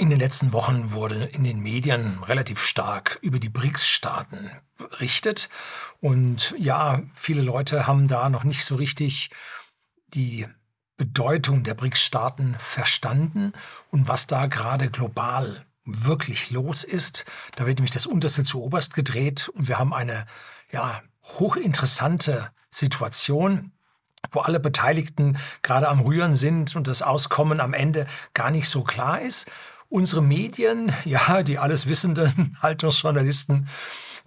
In den letzten Wochen wurde in den Medien relativ stark über die BRICS-Staaten berichtet. Und ja, viele Leute haben da noch nicht so richtig die Bedeutung der BRICS-Staaten verstanden und was da gerade global wirklich los ist. Da wird nämlich das Unterste zu Oberst gedreht und wir haben eine ja, hochinteressante Situation wo alle Beteiligten gerade am Rühren sind und das Auskommen am Ende gar nicht so klar ist. Unsere Medien, ja, die alles wissenden Haltungsjournalisten,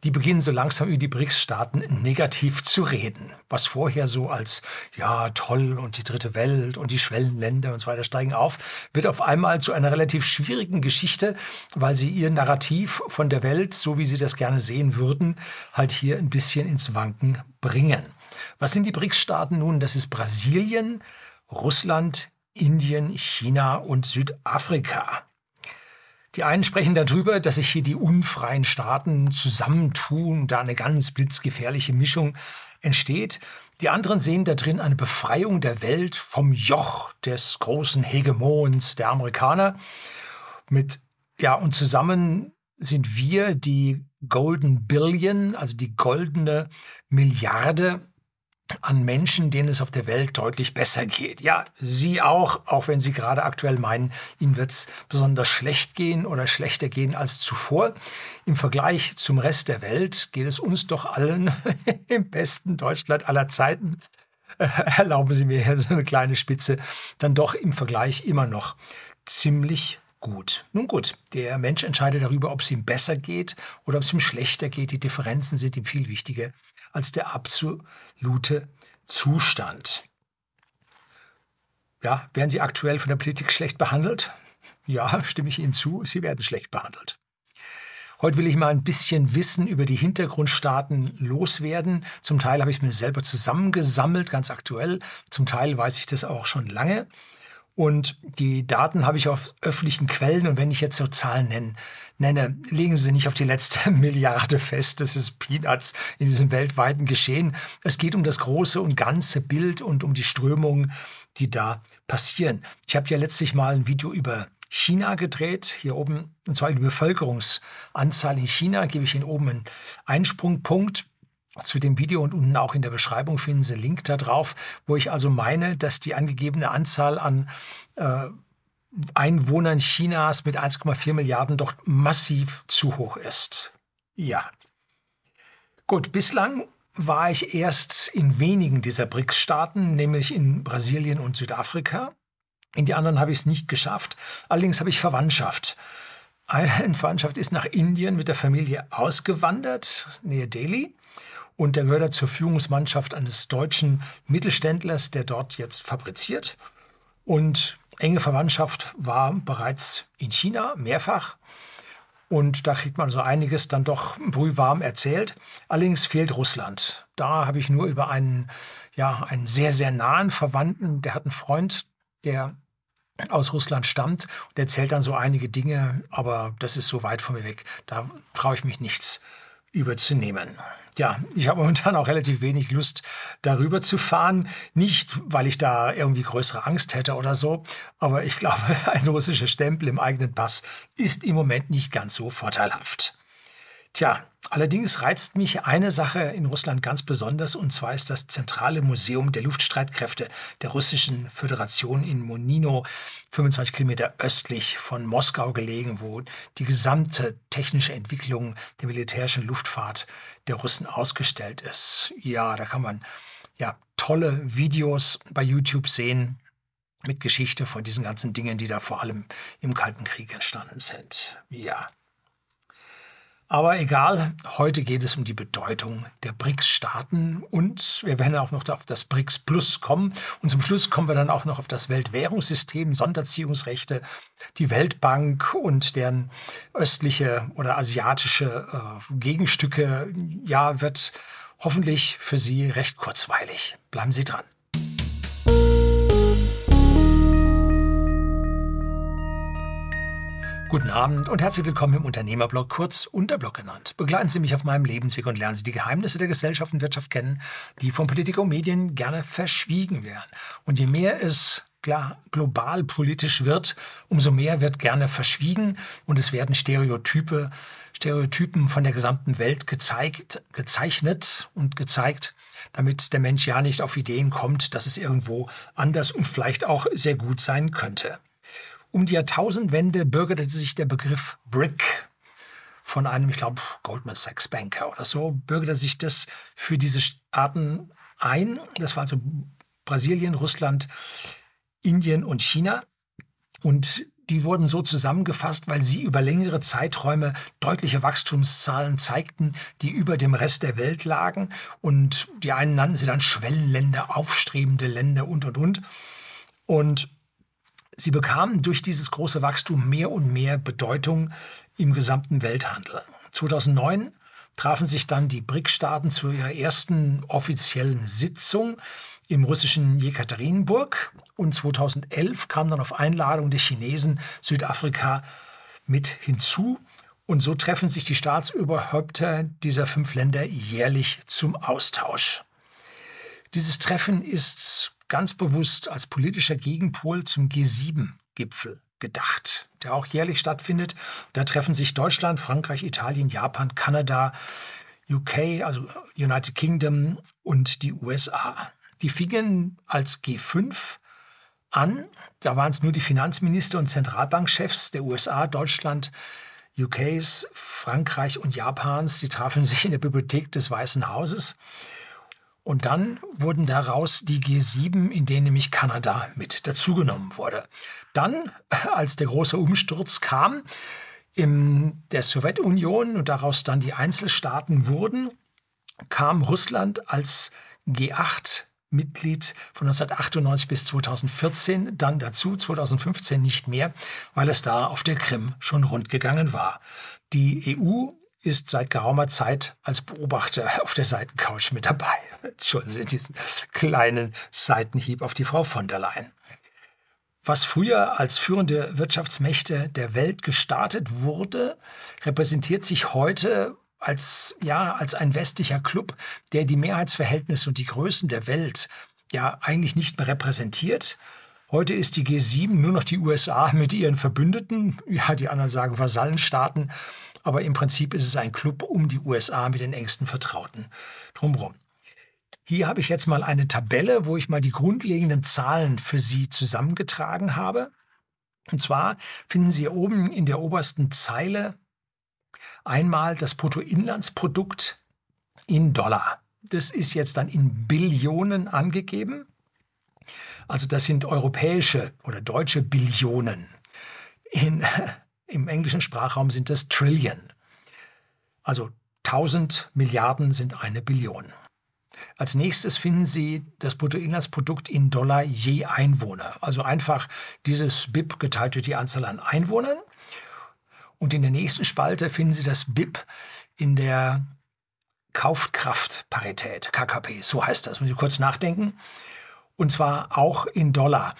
die beginnen so langsam über die BRICS-Staaten negativ zu reden. Was vorher so als, ja, toll und die dritte Welt und die Schwellenländer und so weiter steigen auf, wird auf einmal zu einer relativ schwierigen Geschichte, weil sie ihr Narrativ von der Welt, so wie sie das gerne sehen würden, halt hier ein bisschen ins Wanken bringen. Was sind die BRICS-Staaten nun? Das ist Brasilien, Russland, Indien, China und Südafrika. Die einen sprechen darüber, dass sich hier die unfreien Staaten zusammentun, da eine ganz blitzgefährliche Mischung entsteht. Die anderen sehen da drin eine Befreiung der Welt vom Joch des großen Hegemons der Amerikaner. Mit, ja, und zusammen sind wir die Golden Billion, also die goldene Milliarde an Menschen, denen es auf der Welt deutlich besser geht. Ja, Sie auch, auch wenn Sie gerade aktuell meinen, Ihnen wird es besonders schlecht gehen oder schlechter gehen als zuvor. Im Vergleich zum Rest der Welt geht es uns doch allen im besten Deutschland aller Zeiten. Äh, erlauben Sie mir hier so eine kleine Spitze, dann doch im Vergleich immer noch ziemlich gut. Nun gut, der Mensch entscheidet darüber, ob es ihm besser geht oder ob es ihm schlechter geht. Die Differenzen sind ihm viel wichtiger als der absolute Zustand. Ja, werden Sie aktuell von der Politik schlecht behandelt? Ja, stimme ich Ihnen zu, Sie werden schlecht behandelt. Heute will ich mal ein bisschen Wissen über die Hintergrundstaaten loswerden. Zum Teil habe ich es mir selber zusammengesammelt, ganz aktuell. Zum Teil weiß ich das auch schon lange. Und die Daten habe ich auf öffentlichen Quellen. Und wenn ich jetzt so Zahlen nenne, nenne, legen Sie nicht auf die letzte Milliarde fest. Das ist Peanuts in diesem weltweiten Geschehen. Es geht um das große und ganze Bild und um die Strömungen, die da passieren. Ich habe ja letztlich mal ein Video über China gedreht. Hier oben, und zwar die Bevölkerungsanzahl in China, gebe ich Ihnen oben einen Einsprungpunkt zu dem Video und unten auch in der Beschreibung finden Sie einen Link da drauf, wo ich also meine, dass die angegebene Anzahl an äh, Einwohnern Chinas mit 1,4 Milliarden doch massiv zu hoch ist. Ja. Gut, bislang war ich erst in wenigen dieser BRICS-Staaten, nämlich in Brasilien und Südafrika. In die anderen habe ich es nicht geschafft. Allerdings habe ich Verwandtschaft. Eine Verwandtschaft ist nach Indien mit der Familie ausgewandert, nähe Delhi. Und der gehört zur Führungsmannschaft eines deutschen Mittelständlers, der dort jetzt fabriziert. Und enge Verwandtschaft war bereits in China mehrfach. Und da kriegt man so einiges dann doch brühwarm erzählt. Allerdings fehlt Russland. Da habe ich nur über einen, ja, einen sehr, sehr nahen Verwandten, der hat einen Freund, der aus Russland stammt und erzählt dann so einige Dinge, aber das ist so weit von mir weg. Da traue ich mich nichts überzunehmen. Ja, ich habe momentan auch relativ wenig Lust, darüber zu fahren. Nicht, weil ich da irgendwie größere Angst hätte oder so, aber ich glaube, ein russischer Stempel im eigenen Pass ist im Moment nicht ganz so vorteilhaft. Tja, allerdings reizt mich eine Sache in Russland ganz besonders, und zwar ist das Zentrale Museum der Luftstreitkräfte der Russischen Föderation in Monino, 25 Kilometer östlich von Moskau gelegen, wo die gesamte technische Entwicklung der militärischen Luftfahrt der Russen ausgestellt ist. Ja, da kann man ja tolle Videos bei YouTube sehen mit Geschichte von diesen ganzen Dingen, die da vor allem im Kalten Krieg entstanden sind. Ja. Aber egal, heute geht es um die Bedeutung der BRICS-Staaten und wir werden auch noch auf das BRICS Plus kommen. Und zum Schluss kommen wir dann auch noch auf das Weltwährungssystem, Sonderziehungsrechte, die Weltbank und deren östliche oder asiatische äh, Gegenstücke. Ja, wird hoffentlich für Sie recht kurzweilig. Bleiben Sie dran. Guten Abend und herzlich willkommen im Unternehmerblog, kurz Unterblog genannt. Begleiten Sie mich auf meinem Lebensweg und lernen Sie die Geheimnisse der Gesellschaft und Wirtschaft kennen, die von Politik und Medien gerne verschwiegen werden. Und je mehr es global politisch wird, umso mehr wird gerne verschwiegen und es werden Stereotype, Stereotypen von der gesamten Welt gezeigt, gezeichnet und gezeigt, damit der Mensch ja nicht auf Ideen kommt, dass es irgendwo anders und vielleicht auch sehr gut sein könnte. Um die Jahrtausendwende bürgerte sich der Begriff BRIC von einem, ich glaube, Goldman Sachs Banker oder so, bürgerte sich das für diese Staaten ein. Das war also Brasilien, Russland, Indien und China. Und die wurden so zusammengefasst, weil sie über längere Zeiträume deutliche Wachstumszahlen zeigten, die über dem Rest der Welt lagen. Und die einen nannten sie dann Schwellenländer, aufstrebende Länder und, und, und. Und sie bekamen durch dieses große Wachstum mehr und mehr Bedeutung im gesamten Welthandel. 2009 trafen sich dann die BRIC-Staaten zu ihrer ersten offiziellen Sitzung im russischen Jekaterinburg und 2011 kam dann auf Einladung der Chinesen Südafrika mit hinzu und so treffen sich die Staatsüberhäupter dieser fünf Länder jährlich zum Austausch. Dieses Treffen ist ganz bewusst als politischer Gegenpol zum G7-Gipfel gedacht, der auch jährlich stattfindet. Da treffen sich Deutschland, Frankreich, Italien, Japan, Kanada, UK, also United Kingdom und die USA. Die fingen als G5 an. Da waren es nur die Finanzminister und Zentralbankchefs der USA, Deutschland, UKs, Frankreich und Japans. Die trafen sich in der Bibliothek des Weißen Hauses. Und dann wurden daraus die G7, in denen nämlich Kanada mit dazugenommen wurde. Dann, als der große Umsturz kam in der Sowjetunion und daraus dann die Einzelstaaten wurden, kam Russland als G8 Mitglied von 1998 bis 2014, dann dazu 2015 nicht mehr, weil es da auf der Krim schon rundgegangen war. Die EU ist seit geraumer Zeit als Beobachter auf der Seitencouch mit dabei. Entschuldigen Sie diesen kleinen Seitenhieb auf die Frau von der Leyen. Was früher als führende Wirtschaftsmächte der Welt gestartet wurde, repräsentiert sich heute als, ja, als ein westlicher Club, der die Mehrheitsverhältnisse und die Größen der Welt ja eigentlich nicht mehr repräsentiert. Heute ist die G7 nur noch die USA mit ihren Verbündeten, ja, die anderen sagen Vasallenstaaten, aber im Prinzip ist es ein Club um die USA mit den engsten Vertrauten drumherum. Hier habe ich jetzt mal eine Tabelle, wo ich mal die grundlegenden Zahlen für Sie zusammengetragen habe. Und zwar finden Sie oben in der obersten Zeile einmal das Bruttoinlandsprodukt in Dollar. Das ist jetzt dann in Billionen angegeben. Also das sind europäische oder deutsche Billionen. In im englischen Sprachraum sind das Trillion. Also 1000 Milliarden sind eine Billion. Als nächstes finden Sie das Bruttoinlandsprodukt in Dollar je Einwohner. Also einfach dieses BIP geteilt durch die Anzahl an Einwohnern. Und in der nächsten Spalte finden Sie das BIP in der Kaufkraftparität, KKP, so heißt das. Muss ich kurz nachdenken. Und zwar auch in Dollar.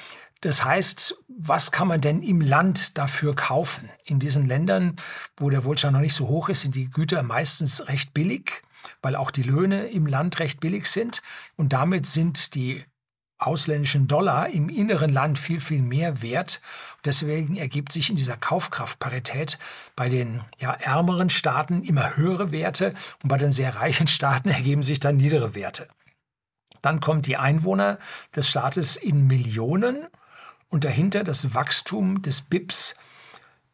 Das heißt, was kann man denn im Land dafür kaufen? In diesen Ländern, wo der Wohlstand noch nicht so hoch ist, sind die Güter meistens recht billig, weil auch die Löhne im Land recht billig sind. Und damit sind die ausländischen Dollar im inneren Land viel, viel mehr wert. Deswegen ergibt sich in dieser Kaufkraftparität bei den ja, ärmeren Staaten immer höhere Werte und bei den sehr reichen Staaten ergeben sich dann niedere Werte. Dann kommt die Einwohner des Staates in Millionen und dahinter das Wachstum des BIPs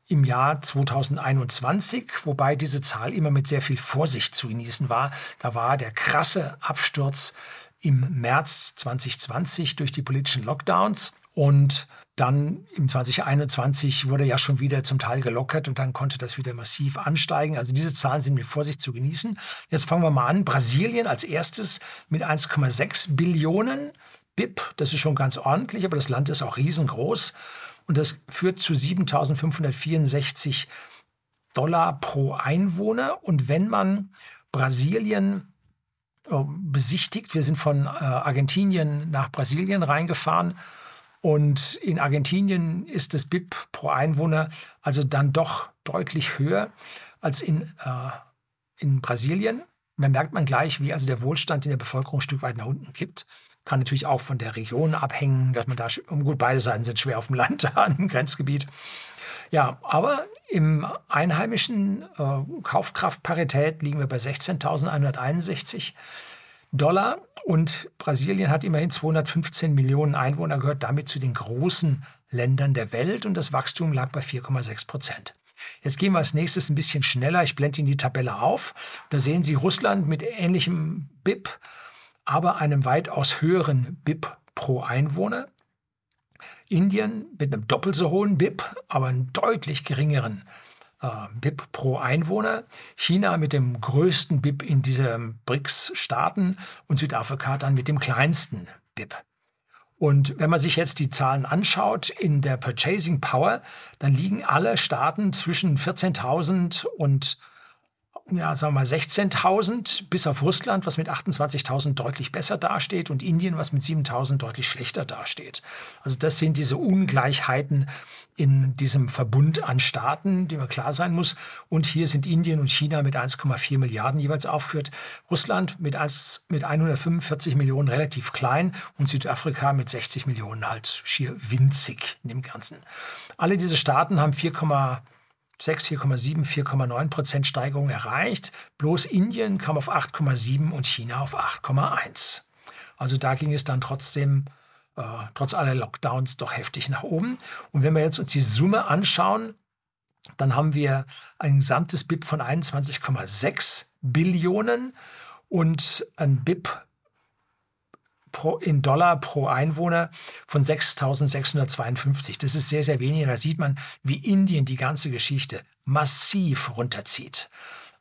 im Jahr 2021, wobei diese Zahl immer mit sehr viel Vorsicht zu genießen war. Da war der krasse Absturz im März 2020 durch die politischen Lockdowns und dann im 2021 wurde ja schon wieder zum Teil gelockert und dann konnte das wieder massiv ansteigen. Also diese Zahlen sind mit Vorsicht zu genießen. Jetzt fangen wir mal an. Brasilien als erstes mit 1,6 Billionen BIP, das ist schon ganz ordentlich, aber das Land ist auch riesengroß und das führt zu 7.564 Dollar pro Einwohner. Und wenn man Brasilien äh, besichtigt, wir sind von äh, Argentinien nach Brasilien reingefahren und in Argentinien ist das BIP pro Einwohner also dann doch deutlich höher als in, äh, in Brasilien. Dann merkt man gleich, wie also der Wohlstand in der Bevölkerung ein Stück weit nach unten kippt Kann natürlich auch von der Region abhängen, dass man da, gut, beide Seiten sind schwer auf dem Land, im Grenzgebiet. Ja, aber im einheimischen äh, Kaufkraftparität liegen wir bei 16.161 Dollar und Brasilien hat immerhin 215 Millionen Einwohner, gehört damit zu den großen Ländern der Welt und das Wachstum lag bei 4,6 Prozent. Jetzt gehen wir als nächstes ein bisschen schneller. Ich blende Ihnen die Tabelle auf. Da sehen Sie Russland mit ähnlichem BIP, aber einem weitaus höheren BIP pro Einwohner. Indien mit einem doppelt so hohen BIP, aber einen deutlich geringeren äh, BIP pro Einwohner. China mit dem größten BIP in diesen BRICS-Staaten und Südafrika dann mit dem kleinsten BIP. Und wenn man sich jetzt die Zahlen anschaut in der Purchasing Power, dann liegen alle Staaten zwischen 14.000 und ja, sagen wir mal 16.000, bis auf Russland, was mit 28.000 deutlich besser dasteht und Indien, was mit 7.000 deutlich schlechter dasteht. Also das sind diese Ungleichheiten in diesem Verbund an Staaten, die man klar sein muss. Und hier sind Indien und China mit 1,4 Milliarden jeweils aufgeführt. Russland mit, 1, mit 145 Millionen relativ klein und Südafrika mit 60 Millionen halt schier winzig in dem Ganzen. Alle diese Staaten haben 4, 6, 4,7, 4,9 Prozent Steigerung erreicht. Bloß Indien kam auf 8,7 und China auf 8,1. Also da ging es dann trotzdem, äh, trotz aller Lockdowns, doch heftig nach oben. Und wenn wir jetzt uns die Summe anschauen, dann haben wir ein gesamtes BIP von 21,6 Billionen und ein BIP pro, in Dollar pro Einwohner von 6.652. Das ist sehr, sehr wenig. Da sieht man, wie Indien die ganze Geschichte massiv runterzieht.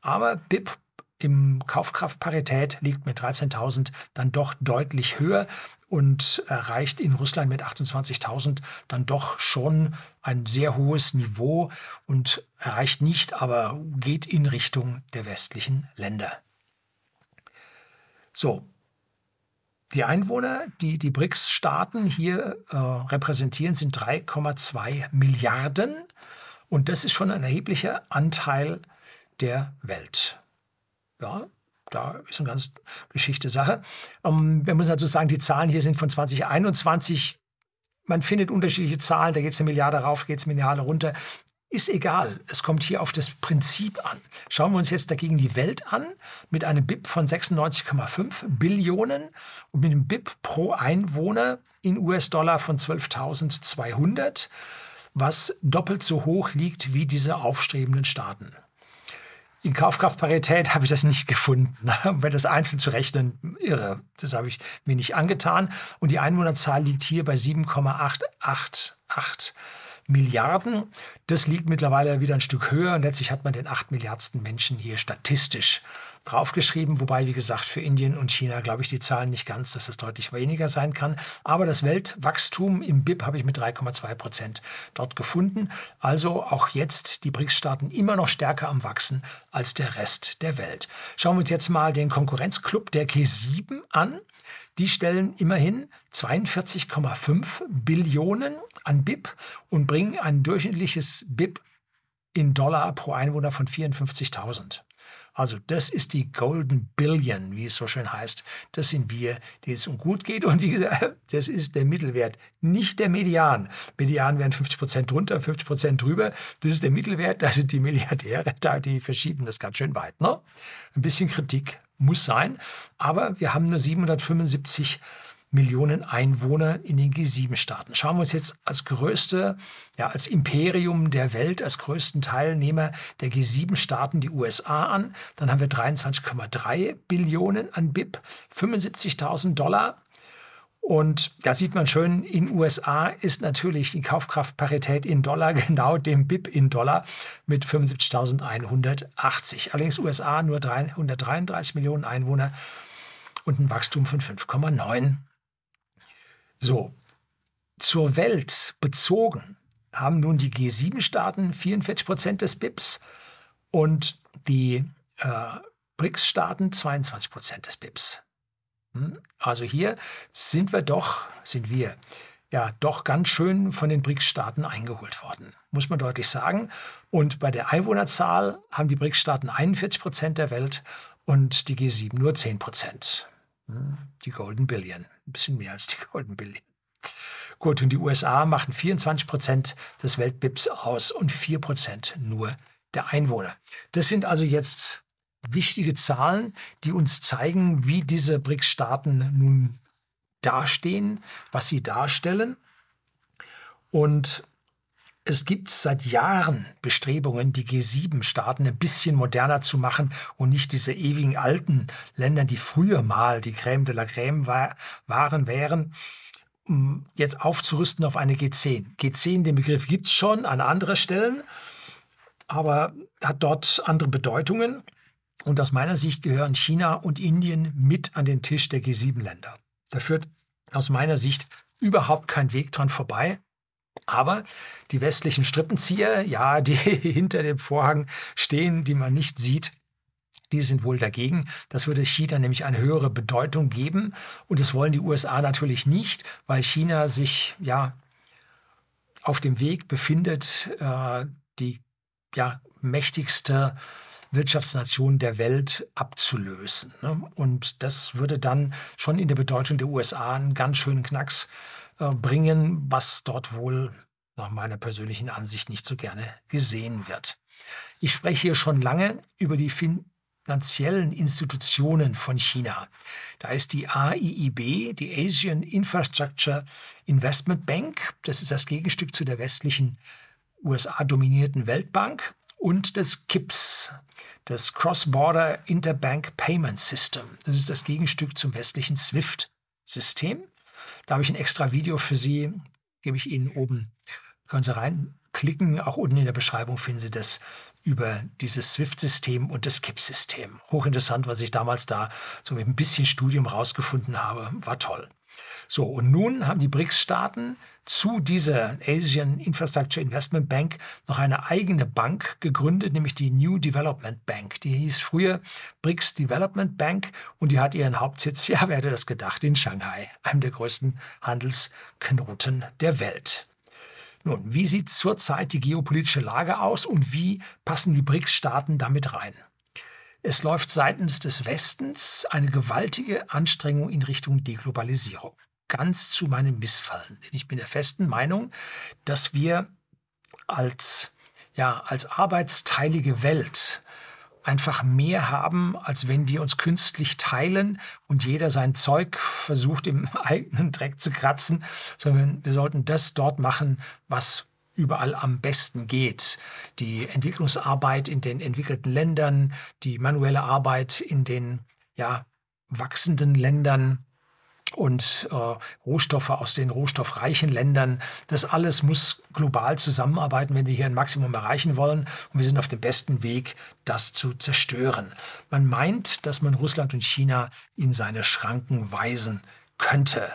Aber BIP im Kaufkraftparität liegt mit 13.000 dann doch deutlich höher und erreicht in Russland mit 28.000 dann doch schon ein sehr hohes Niveau und erreicht nicht, aber geht in Richtung der westlichen Länder. So, die Einwohner, die die BRICS-Staaten hier äh, repräsentieren, sind 3,2 Milliarden. Und das ist schon ein erheblicher Anteil der Welt. Ja, da ist eine ganz Geschichte Sache. Ähm, wir müssen dazu sagen, die Zahlen hier sind von 2021. Man findet unterschiedliche Zahlen, da geht es eine Milliarde rauf, geht es eine Milliarde runter. Ist egal, es kommt hier auf das Prinzip an. Schauen wir uns jetzt dagegen die Welt an mit einem BIP von 96,5 Billionen und mit einem BIP pro Einwohner in US-Dollar von 12.200, was doppelt so hoch liegt wie diese aufstrebenden Staaten. In Kaufkraftparität habe ich das nicht gefunden. Wenn das einzeln zu rechnen, irre. Das habe ich mir nicht angetan. Und die Einwohnerzahl liegt hier bei 7,888 Milliarden. Das liegt mittlerweile wieder ein Stück höher und letztlich hat man den acht Milliardsten Menschen hier statistisch draufgeschrieben, wobei, wie gesagt, für Indien und China glaube ich die Zahlen nicht ganz, dass es deutlich weniger sein kann. Aber das Weltwachstum im BIP habe ich mit 3,2 Prozent dort gefunden. Also auch jetzt die BRICS-Staaten immer noch stärker am Wachsen als der Rest der Welt. Schauen wir uns jetzt mal den Konkurrenzclub der G7 an. Die stellen immerhin 42,5 Billionen an BIP und bringen ein durchschnittliches BIP in Dollar pro Einwohner von 54.000. Also das ist die Golden Billion, wie es so schön heißt. Das sind wir, die es um gut geht. Und wie gesagt, das ist der Mittelwert, nicht der Median. Median wären 50 Prozent drunter, 50 Prozent drüber. Das ist der Mittelwert. Da sind die Milliardäre da, die verschieben das ganz schön weit. Ne? Ein bisschen Kritik muss sein. Aber wir haben nur 775 Millionen Einwohner in den G7-Staaten. Schauen wir uns jetzt als größte, ja, als Imperium der Welt, als größten Teilnehmer der G7-Staaten die USA an. Dann haben wir 23,3 Billionen an BIP, 75.000 Dollar. Und da sieht man schön, in USA ist natürlich die Kaufkraftparität in Dollar genau dem BIP in Dollar mit 75.180. Allerdings USA nur 133 Millionen Einwohner und ein Wachstum von 5,9 so, zur Welt bezogen haben nun die G7-Staaten 44 Prozent des BIPs und die äh, BRICS-Staaten 22 Prozent des BIPs. Hm? Also hier sind wir doch, sind wir ja doch ganz schön von den BRICS-Staaten eingeholt worden, muss man deutlich sagen. Und bei der Einwohnerzahl haben die BRICS-Staaten 41 Prozent der Welt und die G7 nur 10 Prozent. Hm? Die Golden Billion ein bisschen mehr als die Golden Billion. Gut, und die USA machen 24 Prozent des Weltbips aus und 4 Prozent nur der Einwohner. Das sind also jetzt wichtige Zahlen, die uns zeigen, wie diese BRICS-Staaten nun dastehen, was sie darstellen. Und es gibt seit Jahren Bestrebungen, die G7-Staaten ein bisschen moderner zu machen und nicht diese ewigen alten Länder, die früher mal die Crème de la Crème war, waren, wären, jetzt aufzurüsten auf eine G10. G10, den Begriff gibt es schon an anderen Stellen, aber hat dort andere Bedeutungen. Und aus meiner Sicht gehören China und Indien mit an den Tisch der G7-Länder. Da führt aus meiner Sicht überhaupt kein Weg dran vorbei. Aber die westlichen Strippenzieher, ja, die hinter dem Vorhang stehen, die man nicht sieht, die sind wohl dagegen. Das würde China nämlich eine höhere Bedeutung geben. Und das wollen die USA natürlich nicht, weil China sich ja auf dem Weg befindet, äh, die ja, mächtigste Wirtschaftsnation der Welt abzulösen. Ne? Und das würde dann schon in der Bedeutung der USA einen ganz schönen Knacks äh, bringen, was dort wohl nach meiner persönlichen Ansicht nicht so gerne gesehen wird. Ich spreche hier schon lange über die finanziellen Institutionen von China. Da ist die AIIB, die Asian Infrastructure Investment Bank, das ist das Gegenstück zu der westlichen USA-dominierten Weltbank und das KIPS, das Cross-Border Interbank Payment System. Das ist das Gegenstück zum westlichen SWIFT-System. Da habe ich ein extra Video für Sie, gebe ich Ihnen oben. Können Sie reinklicken. Auch unten in der Beschreibung finden Sie das über dieses SWIFT-System und das KIP-System. Hochinteressant, was ich damals da so mit ein bisschen Studium rausgefunden habe. War toll. So, und nun haben die BRICS-Staaten zu dieser Asian Infrastructure Investment Bank noch eine eigene Bank gegründet, nämlich die New Development Bank. Die hieß früher BRICS Development Bank und die hat ihren Hauptsitz, ja, wer hätte das gedacht, in Shanghai, einem der größten Handelsknoten der Welt. Nun, wie sieht zurzeit die geopolitische Lage aus und wie passen die BRICS-Staaten damit rein? Es läuft seitens des Westens eine gewaltige Anstrengung in Richtung Deglobalisierung ganz zu meinem Missfallen. Denn ich bin der festen Meinung, dass wir als, ja, als arbeitsteilige Welt einfach mehr haben, als wenn wir uns künstlich teilen und jeder sein Zeug versucht im eigenen Dreck zu kratzen, sondern wir sollten das dort machen, was überall am besten geht. Die Entwicklungsarbeit in den entwickelten Ländern, die manuelle Arbeit in den ja, wachsenden Ländern, und äh, Rohstoffe aus den rohstoffreichen Ländern. Das alles muss global zusammenarbeiten, wenn wir hier ein Maximum erreichen wollen. Und wir sind auf dem besten Weg, das zu zerstören. Man meint, dass man Russland und China in seine Schranken weisen könnte.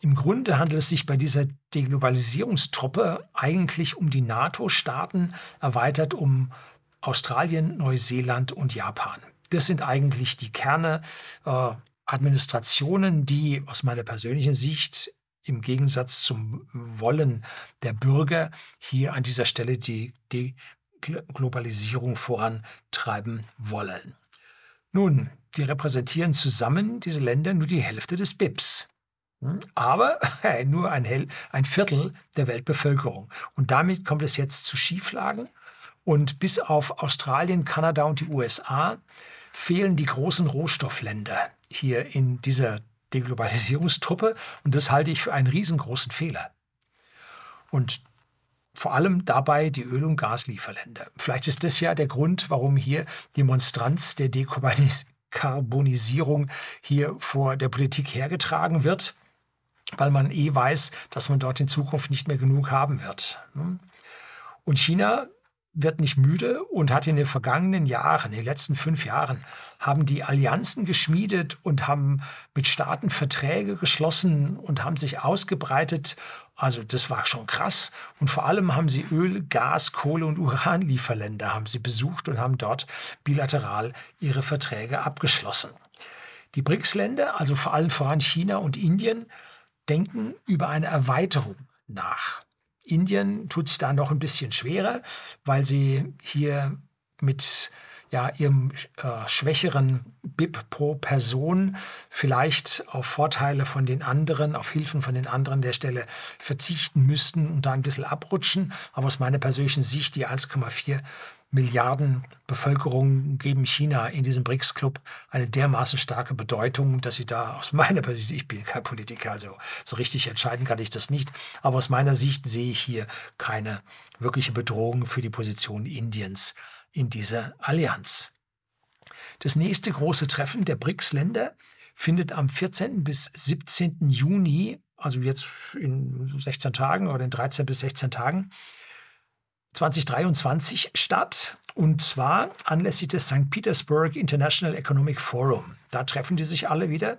Im Grunde handelt es sich bei dieser Deglobalisierungstruppe eigentlich um die NATO-Staaten, erweitert um Australien, Neuseeland und Japan. Das sind eigentlich die Kerne äh, Administrationen, die aus meiner persönlichen Sicht im Gegensatz zum Wollen der Bürger hier an dieser Stelle die, die Globalisierung vorantreiben wollen. Nun, die repräsentieren zusammen, diese Länder, nur die Hälfte des BIPs. Hm? Aber nur ein, ein Viertel der Weltbevölkerung. Und damit kommt es jetzt zu Schieflagen. Und bis auf Australien, Kanada und die USA fehlen die großen Rohstoffländer hier in dieser Deglobalisierungstruppe und das halte ich für einen riesengroßen Fehler. Und vor allem dabei die Öl- und Gaslieferländer. Vielleicht ist das ja der Grund, warum hier die Monstranz der Dekarbonisierung hier vor der Politik hergetragen wird, weil man eh weiß, dass man dort in Zukunft nicht mehr genug haben wird. Und China wird nicht müde und hat in den vergangenen Jahren, in den letzten fünf Jahren, haben die Allianzen geschmiedet und haben mit Staaten Verträge geschlossen und haben sich ausgebreitet. Also das war schon krass. Und vor allem haben sie Öl, Gas, Kohle und Uranlieferländer haben sie besucht und haben dort bilateral ihre Verträge abgeschlossen. Die BRICS-Länder, also vor allem voran China und Indien, denken über eine Erweiterung nach. Indien tut sich da noch ein bisschen schwerer, weil sie hier mit ja, ihrem äh, schwächeren BIP pro Person vielleicht auf Vorteile von den anderen, auf Hilfen von den anderen der Stelle verzichten müssten und da ein bisschen abrutschen. Aber aus meiner persönlichen Sicht, die 1,4 Milliarden Bevölkerung geben China in diesem BRICS-Club eine dermaßen starke Bedeutung, dass sie da aus meiner Sicht, ich bin kein Politiker, also so richtig entscheiden kann ich das nicht, aber aus meiner Sicht sehe ich hier keine wirkliche Bedrohung für die Position Indiens in dieser Allianz. Das nächste große Treffen der BRICS-Länder findet am 14. bis 17. Juni, also jetzt in 16 Tagen oder in 13 bis 16 Tagen, 2023 statt. Und zwar anlässlich des St. Petersburg International Economic Forum. Da treffen die sich alle wieder.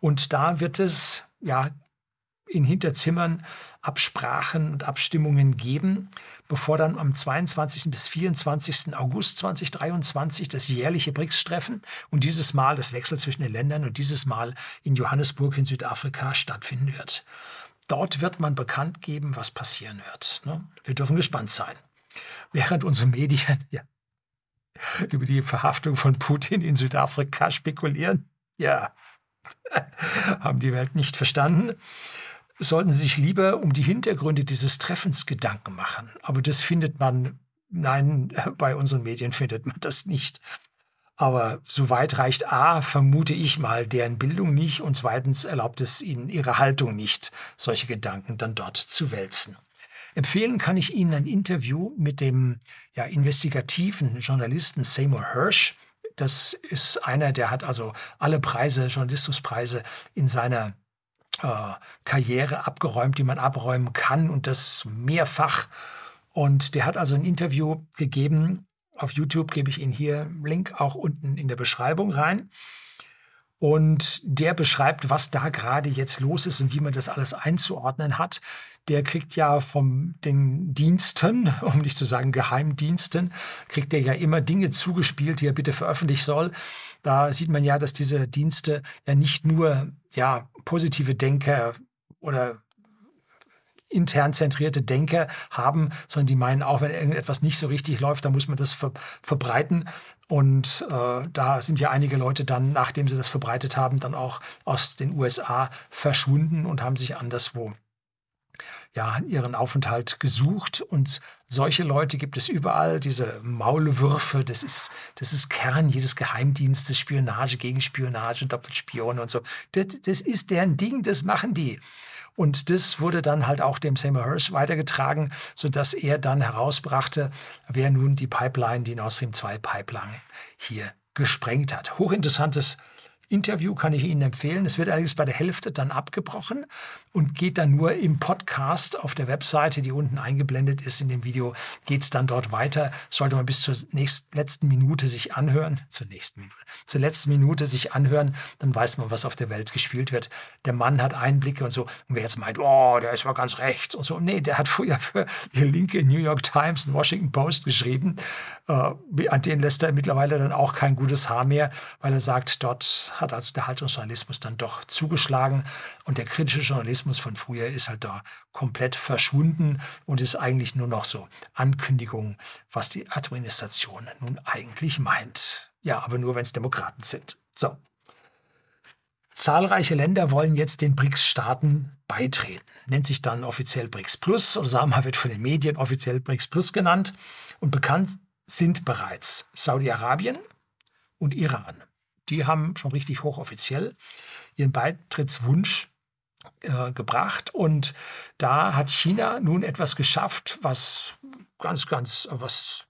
Und da wird es ja in Hinterzimmern Absprachen und Abstimmungen geben, bevor dann am 22. bis 24. August 2023 das jährliche BRICS-Treffen und dieses Mal das Wechsel zwischen den Ländern und dieses Mal in Johannesburg in Südafrika stattfinden wird. Dort wird man bekannt geben, was passieren wird. Ne? Wir dürfen gespannt sein. Während unsere Medien ja, über die Verhaftung von Putin in Südafrika spekulieren, ja, haben die Welt nicht verstanden sollten Sie sich lieber um die Hintergründe dieses Treffens Gedanken machen. Aber das findet man, nein, bei unseren Medien findet man das nicht. Aber soweit reicht A, vermute ich mal, deren Bildung nicht und zweitens erlaubt es ihnen ihre Haltung nicht, solche Gedanken dann dort zu wälzen. Empfehlen kann ich Ihnen ein Interview mit dem ja, investigativen Journalisten Seymour Hirsch. Das ist einer, der hat also alle Preise, Journalismuspreise in seiner äh, Karriere abgeräumt, die man abräumen kann und das mehrfach. Und der hat also ein Interview gegeben. Auf YouTube gebe ich Ihnen hier Link auch unten in der Beschreibung rein. Und der beschreibt, was da gerade jetzt los ist und wie man das alles einzuordnen hat. Der kriegt ja von den Diensten, um nicht zu sagen Geheimdiensten, kriegt er ja immer Dinge zugespielt, die er bitte veröffentlichen soll. Da sieht man ja, dass diese Dienste ja nicht nur ja, positive Denker oder intern zentrierte Denker haben, sondern die meinen auch, wenn irgendetwas nicht so richtig läuft, dann muss man das ver verbreiten. Und äh, da sind ja einige Leute dann, nachdem sie das verbreitet haben, dann auch aus den USA verschwunden und haben sich anderswo ja, ihren Aufenthalt gesucht. Und solche Leute gibt es überall, diese Maulwürfe, das ist, das ist Kern jedes Geheimdienstes, Spionage, Gegenspionage, Doppelspione und so. Das, das ist deren Ding, das machen die. Und das wurde dann halt auch dem Seymour Hirsch weitergetragen, sodass er dann herausbrachte, wer nun die Pipeline, die Nord Stream 2 Pipeline hier gesprengt hat. Hochinteressantes Interview kann ich Ihnen empfehlen. Es wird allerdings bei der Hälfte dann abgebrochen und geht dann nur im Podcast auf der Webseite, die unten eingeblendet ist in dem Video, geht es dann dort weiter. Sollte man bis zur nächsten, letzten Minute sich anhören, zur nächsten zur letzten Minute sich anhören, dann weiß man, was auf der Welt gespielt wird. Der Mann hat Einblicke und so. Und wer jetzt meint, oh, der ist mal ganz rechts und so. Nee, der hat früher für die linke New York Times und Washington Post geschrieben. Äh, an denen lässt er mittlerweile dann auch kein gutes Haar mehr, weil er sagt, dort hat also der Haltungsjournalismus dann doch zugeschlagen und der kritische Journalismus von früher ist halt da komplett verschwunden und ist eigentlich nur noch so Ankündigung, was die Administration nun eigentlich meint. Ja, aber nur wenn es Demokraten sind. So. Zahlreiche Länder wollen jetzt den BRICS-Staaten beitreten. Nennt sich dann offiziell BRICS Plus oder sagen wir, wird von den Medien offiziell BRICS Plus genannt. Und bekannt sind bereits Saudi-Arabien und Iran die haben schon richtig hochoffiziell ihren Beitrittswunsch äh, gebracht. Und da hat China nun etwas geschafft, was ganz, ganz, was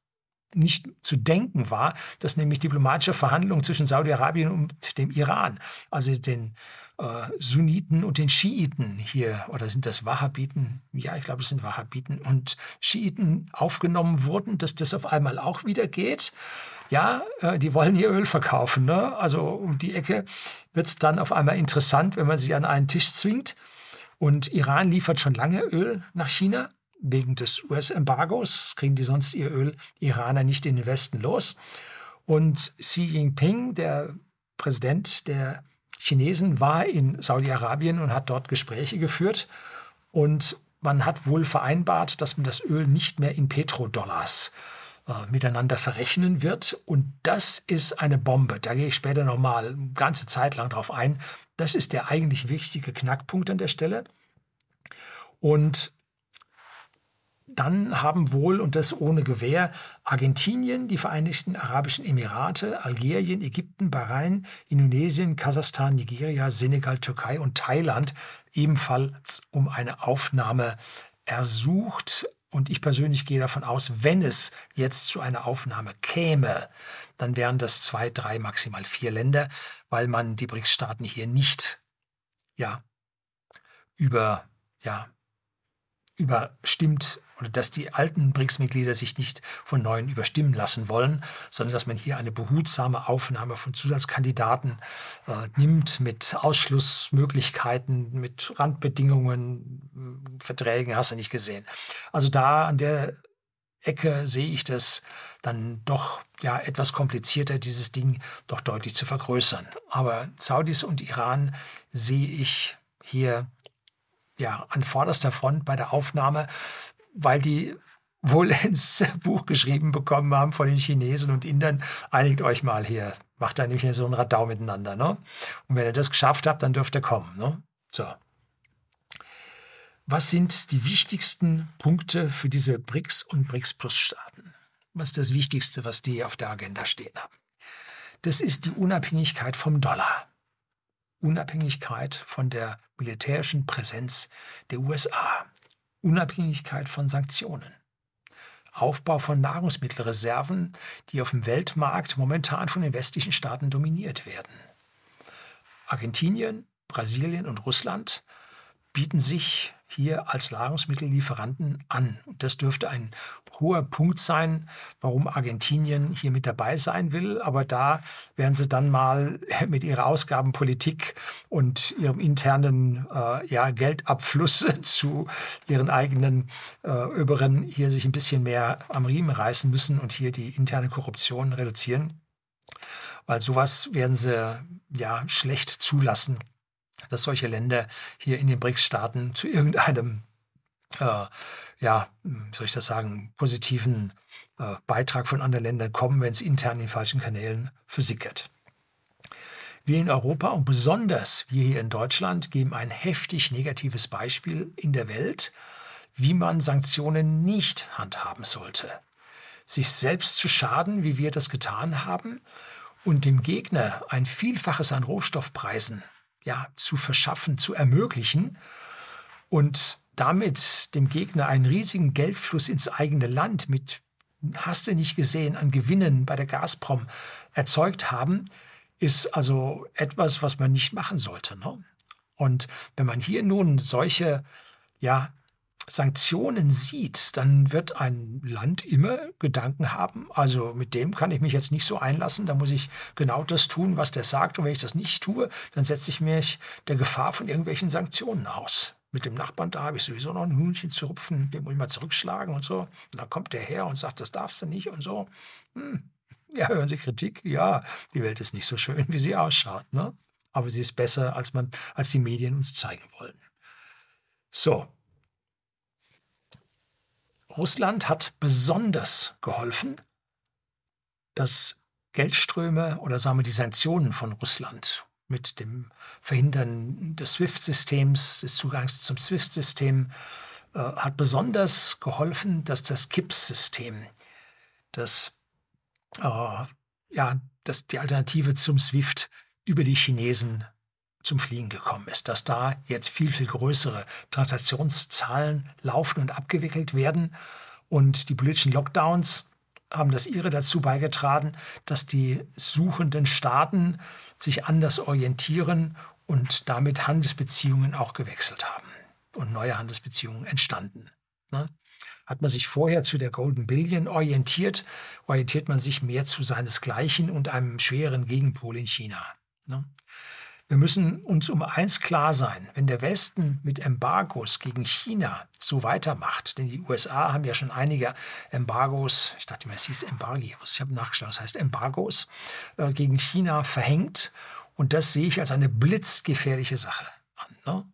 nicht zu denken war, dass nämlich diplomatische Verhandlungen zwischen Saudi-Arabien und dem Iran, also den äh, Sunniten und den Schiiten hier, oder sind das Wahhabiten? Ja, ich glaube, es sind Wahhabiten und Schiiten aufgenommen wurden, dass das auf einmal auch wieder geht ja, äh, die wollen ihr Öl verkaufen. Ne? Also um die Ecke wird es dann auf einmal interessant, wenn man sich an einen Tisch zwingt. Und Iran liefert schon lange Öl nach China wegen des US-Embargos. Kriegen die sonst ihr Öl Iraner nicht in den Westen los. Und Xi Jinping, der Präsident der Chinesen, war in Saudi-Arabien und hat dort Gespräche geführt. Und man hat wohl vereinbart, dass man das Öl nicht mehr in Petrodollars äh, miteinander verrechnen wird. Und das ist eine Bombe. Da gehe ich später nochmal eine ganze Zeit lang drauf ein. Das ist der eigentlich wichtige Knackpunkt an der Stelle. Und dann haben wohl, und das ohne Gewähr, Argentinien, die Vereinigten Arabischen Emirate, Algerien, Ägypten, Bahrain, Indonesien, Kasachstan, Nigeria, Senegal, Türkei und Thailand ebenfalls um eine Aufnahme ersucht. Und ich persönlich gehe davon aus, wenn es jetzt zu einer Aufnahme käme, dann wären das zwei, drei, maximal vier Länder, weil man die BRICS-Staaten hier nicht ja, über, ja, überstimmt oder dass die alten BRICS-Mitglieder sich nicht von neuen überstimmen lassen wollen, sondern dass man hier eine behutsame Aufnahme von Zusatzkandidaten äh, nimmt mit Ausschlussmöglichkeiten, mit Randbedingungen, Verträgen, hast du nicht gesehen. Also da an der Ecke sehe ich das dann doch ja etwas komplizierter, dieses Ding doch deutlich zu vergrößern. Aber Saudis und Iran sehe ich hier ja an vorderster Front bei der Aufnahme weil die wohl ins Buch geschrieben bekommen haben von den Chinesen und Indern, einigt euch mal hier, macht da nämlich so ein Radau miteinander. Ne? Und wenn ihr das geschafft habt, dann dürft ihr kommen. Ne? So. Was sind die wichtigsten Punkte für diese BRICS und BRICS Plus Staaten? Was ist das Wichtigste, was die auf der Agenda stehen haben? Das ist die Unabhängigkeit vom Dollar. Unabhängigkeit von der militärischen Präsenz der USA. Unabhängigkeit von Sanktionen. Aufbau von Nahrungsmittelreserven, die auf dem Weltmarkt momentan von den westlichen Staaten dominiert werden. Argentinien, Brasilien und Russland bieten sich hier als Nahrungsmittellieferanten an. Das dürfte ein hoher Punkt sein, warum Argentinien hier mit dabei sein will. Aber da werden sie dann mal mit ihrer Ausgabenpolitik und ihrem internen äh, ja, Geldabfluss zu ihren eigenen äh, Oberen hier sich ein bisschen mehr am Riemen reißen müssen und hier die interne Korruption reduzieren. Weil sowas werden sie ja schlecht zulassen dass solche Länder hier in den BRICS-Staaten zu irgendeinem, äh, ja, soll ich das sagen, positiven äh, Beitrag von anderen Ländern kommen, wenn es intern in falschen Kanälen versickert. Wir in Europa und besonders wir hier in Deutschland geben ein heftig negatives Beispiel in der Welt, wie man Sanktionen nicht handhaben sollte. Sich selbst zu schaden, wie wir das getan haben, und dem Gegner ein Vielfaches an Rohstoffpreisen ja, zu verschaffen, zu ermöglichen und damit dem Gegner einen riesigen Geldfluss ins eigene Land mit, hast du nicht gesehen, an Gewinnen bei der Gazprom erzeugt haben, ist also etwas, was man nicht machen sollte. Ne? Und wenn man hier nun solche ja, Sanktionen sieht, dann wird ein Land immer Gedanken haben, also mit dem kann ich mich jetzt nicht so einlassen, da muss ich genau das tun, was der sagt. Und wenn ich das nicht tue, dann setze ich mich der Gefahr von irgendwelchen Sanktionen aus. Mit dem Nachbarn, da habe ich sowieso noch ein Hühnchen zu rupfen, den muss ich mal zurückschlagen und so. Und dann kommt der her und sagt, das darfst du nicht und so. Hm. Ja, hören Sie Kritik? Ja, die Welt ist nicht so schön, wie sie ausschaut. Ne? Aber sie ist besser, als, man, als die Medien uns zeigen wollen. So, Russland hat besonders geholfen, dass Geldströme oder sagen wir die Sanktionen von Russland mit dem Verhindern des SWIFT-Systems, des Zugangs zum SWIFT-System, äh, hat besonders geholfen, dass das KIPS-System, das, äh, ja, das die Alternative zum SWIFT über die Chinesen zum Fliegen gekommen ist, dass da jetzt viel, viel größere Transaktionszahlen laufen und abgewickelt werden. Und die politischen Lockdowns haben das ihre dazu beigetragen, dass die suchenden Staaten sich anders orientieren und damit Handelsbeziehungen auch gewechselt haben und neue Handelsbeziehungen entstanden. Ne? Hat man sich vorher zu der Golden Billion orientiert, orientiert man sich mehr zu seinesgleichen und einem schweren Gegenpol in China. Ne? Wir müssen uns um eins klar sein, wenn der Westen mit Embargos gegen China so weitermacht, denn die USA haben ja schon einige Embargos, ich dachte mir, es hieß Embargios, ich habe nachgeschlagen, das heißt Embargos, äh, gegen China verhängt und das sehe ich als eine blitzgefährliche Sache an. Ne?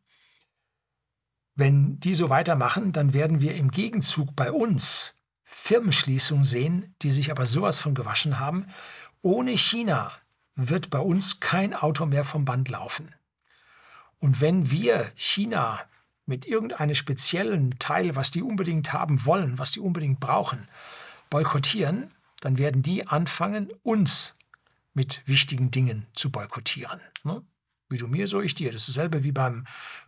Wenn die so weitermachen, dann werden wir im Gegenzug bei uns Firmenschließungen sehen, die sich aber sowas von gewaschen haben. Ohne China wird bei uns kein Auto mehr vom Band laufen. Und wenn wir China mit irgendeinem speziellen Teil, was die unbedingt haben wollen, was die unbedingt brauchen, boykottieren, dann werden die anfangen, uns mit wichtigen Dingen zu boykottieren. Ne? Wie du mir, so ich dir. Das ist dasselbe wie beim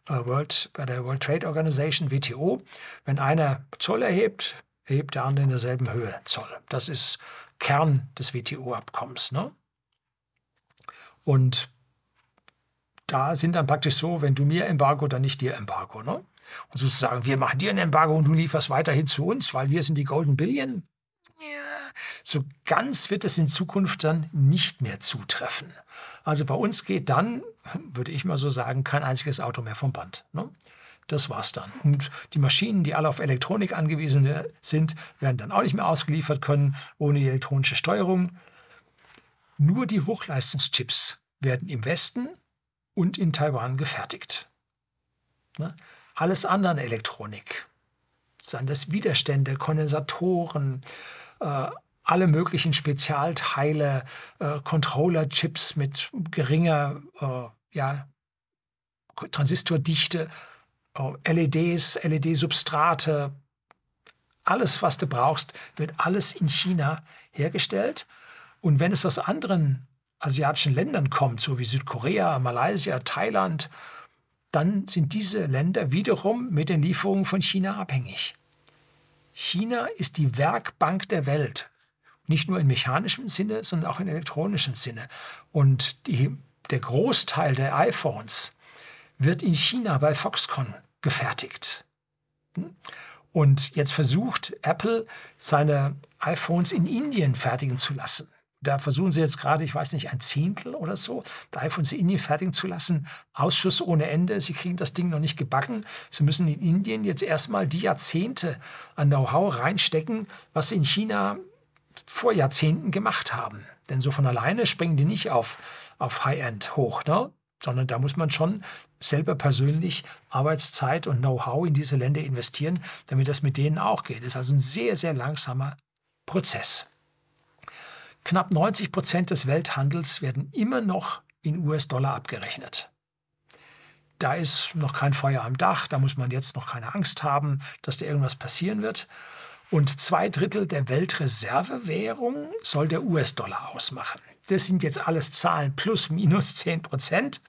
äh, World, bei der World Trade Organization, WTO. Wenn einer Zoll erhebt, erhebt der andere in derselben Höhe Zoll. Das ist Kern des WTO-Abkommens. Ne? Und da sind dann praktisch so, wenn du mir Embargo, dann nicht dir Embargo. Ne? Und sozusagen, wir machen dir ein Embargo und du lieferst weiterhin zu uns, weil wir sind die Golden Billion. Ja, so ganz wird es in Zukunft dann nicht mehr zutreffen. Also bei uns geht dann, würde ich mal so sagen, kein einziges Auto mehr vom Band. Ne? Das war's dann. Und die Maschinen, die alle auf Elektronik angewiesen sind, werden dann auch nicht mehr ausgeliefert können ohne die elektronische Steuerung. Nur die Hochleistungschips werden im Westen und in Taiwan gefertigt. Ne? Alles andere Elektronik, seien das Widerstände, Kondensatoren, äh, alle möglichen Spezialteile, äh, Controller-Chips mit geringer äh, ja, Transistordichte, LEDs, LED-Substrate, alles, was du brauchst, wird alles in China hergestellt. Und wenn es aus anderen asiatischen Ländern kommt, so wie Südkorea, Malaysia, Thailand, dann sind diese Länder wiederum mit den Lieferungen von China abhängig. China ist die Werkbank der Welt, nicht nur in mechanischem Sinne, sondern auch in elektronischem Sinne. Und die, der Großteil der iPhones wird in China bei Foxconn gefertigt. Und jetzt versucht Apple seine iPhones in Indien fertigen zu lassen da versuchen sie jetzt gerade, ich weiß nicht, ein Zehntel oder so, iPhones in Indien fertigen zu lassen. Ausschuss ohne Ende. Sie kriegen das Ding noch nicht gebacken. Sie müssen in Indien jetzt erstmal die Jahrzehnte an Know-how reinstecken, was sie in China vor Jahrzehnten gemacht haben. Denn so von alleine springen die nicht auf, auf High-End hoch, ne? sondern da muss man schon selber persönlich Arbeitszeit und Know-how in diese Länder investieren, damit das mit denen auch geht. Das ist also ein sehr, sehr langsamer Prozess. Knapp 90 Prozent des Welthandels werden immer noch in US-Dollar abgerechnet. Da ist noch kein Feuer am Dach, da muss man jetzt noch keine Angst haben, dass da irgendwas passieren wird. Und zwei Drittel der Weltreservewährung soll der US-Dollar ausmachen. Das sind jetzt alles Zahlen plus minus 10 Prozent.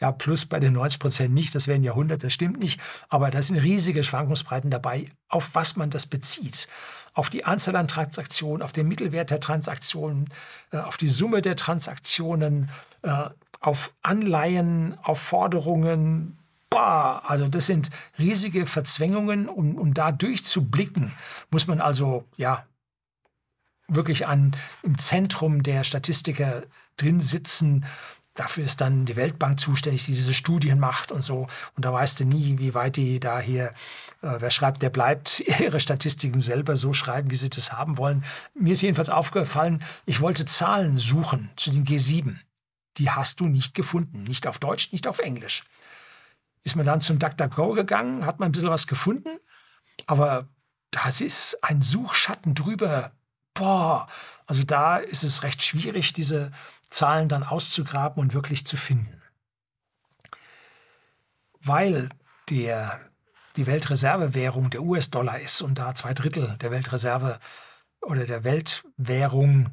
Ja, plus bei den 90 Prozent nicht, das wären Jahrhunderte, das stimmt nicht. Aber da sind riesige Schwankungsbreiten dabei, auf was man das bezieht auf die Anzahl an Transaktionen, auf den Mittelwert der Transaktionen, äh, auf die Summe der Transaktionen, äh, auf Anleihen, auf Forderungen. Bah, also das sind riesige Verzwängungen. Um, um da durchzublicken, muss man also ja wirklich an, im Zentrum der Statistiker drin sitzen, Dafür ist dann die Weltbank zuständig, die diese Studien macht und so. Und da weißt du nie, wie weit die da hier, äh, wer schreibt, der bleibt, ihre Statistiken selber so schreiben, wie sie das haben wollen. Mir ist jedenfalls aufgefallen, ich wollte Zahlen suchen zu den G7. Die hast du nicht gefunden. Nicht auf Deutsch, nicht auf Englisch. Ist man dann zum DuckDuckGo gegangen, hat man ein bisschen was gefunden, aber das ist ein Suchschatten drüber. Boah, also da ist es recht schwierig, diese Zahlen dann auszugraben und wirklich zu finden. Weil der, die Weltreservewährung der US-Dollar ist und da zwei Drittel der Weltreserve oder der Weltwährungen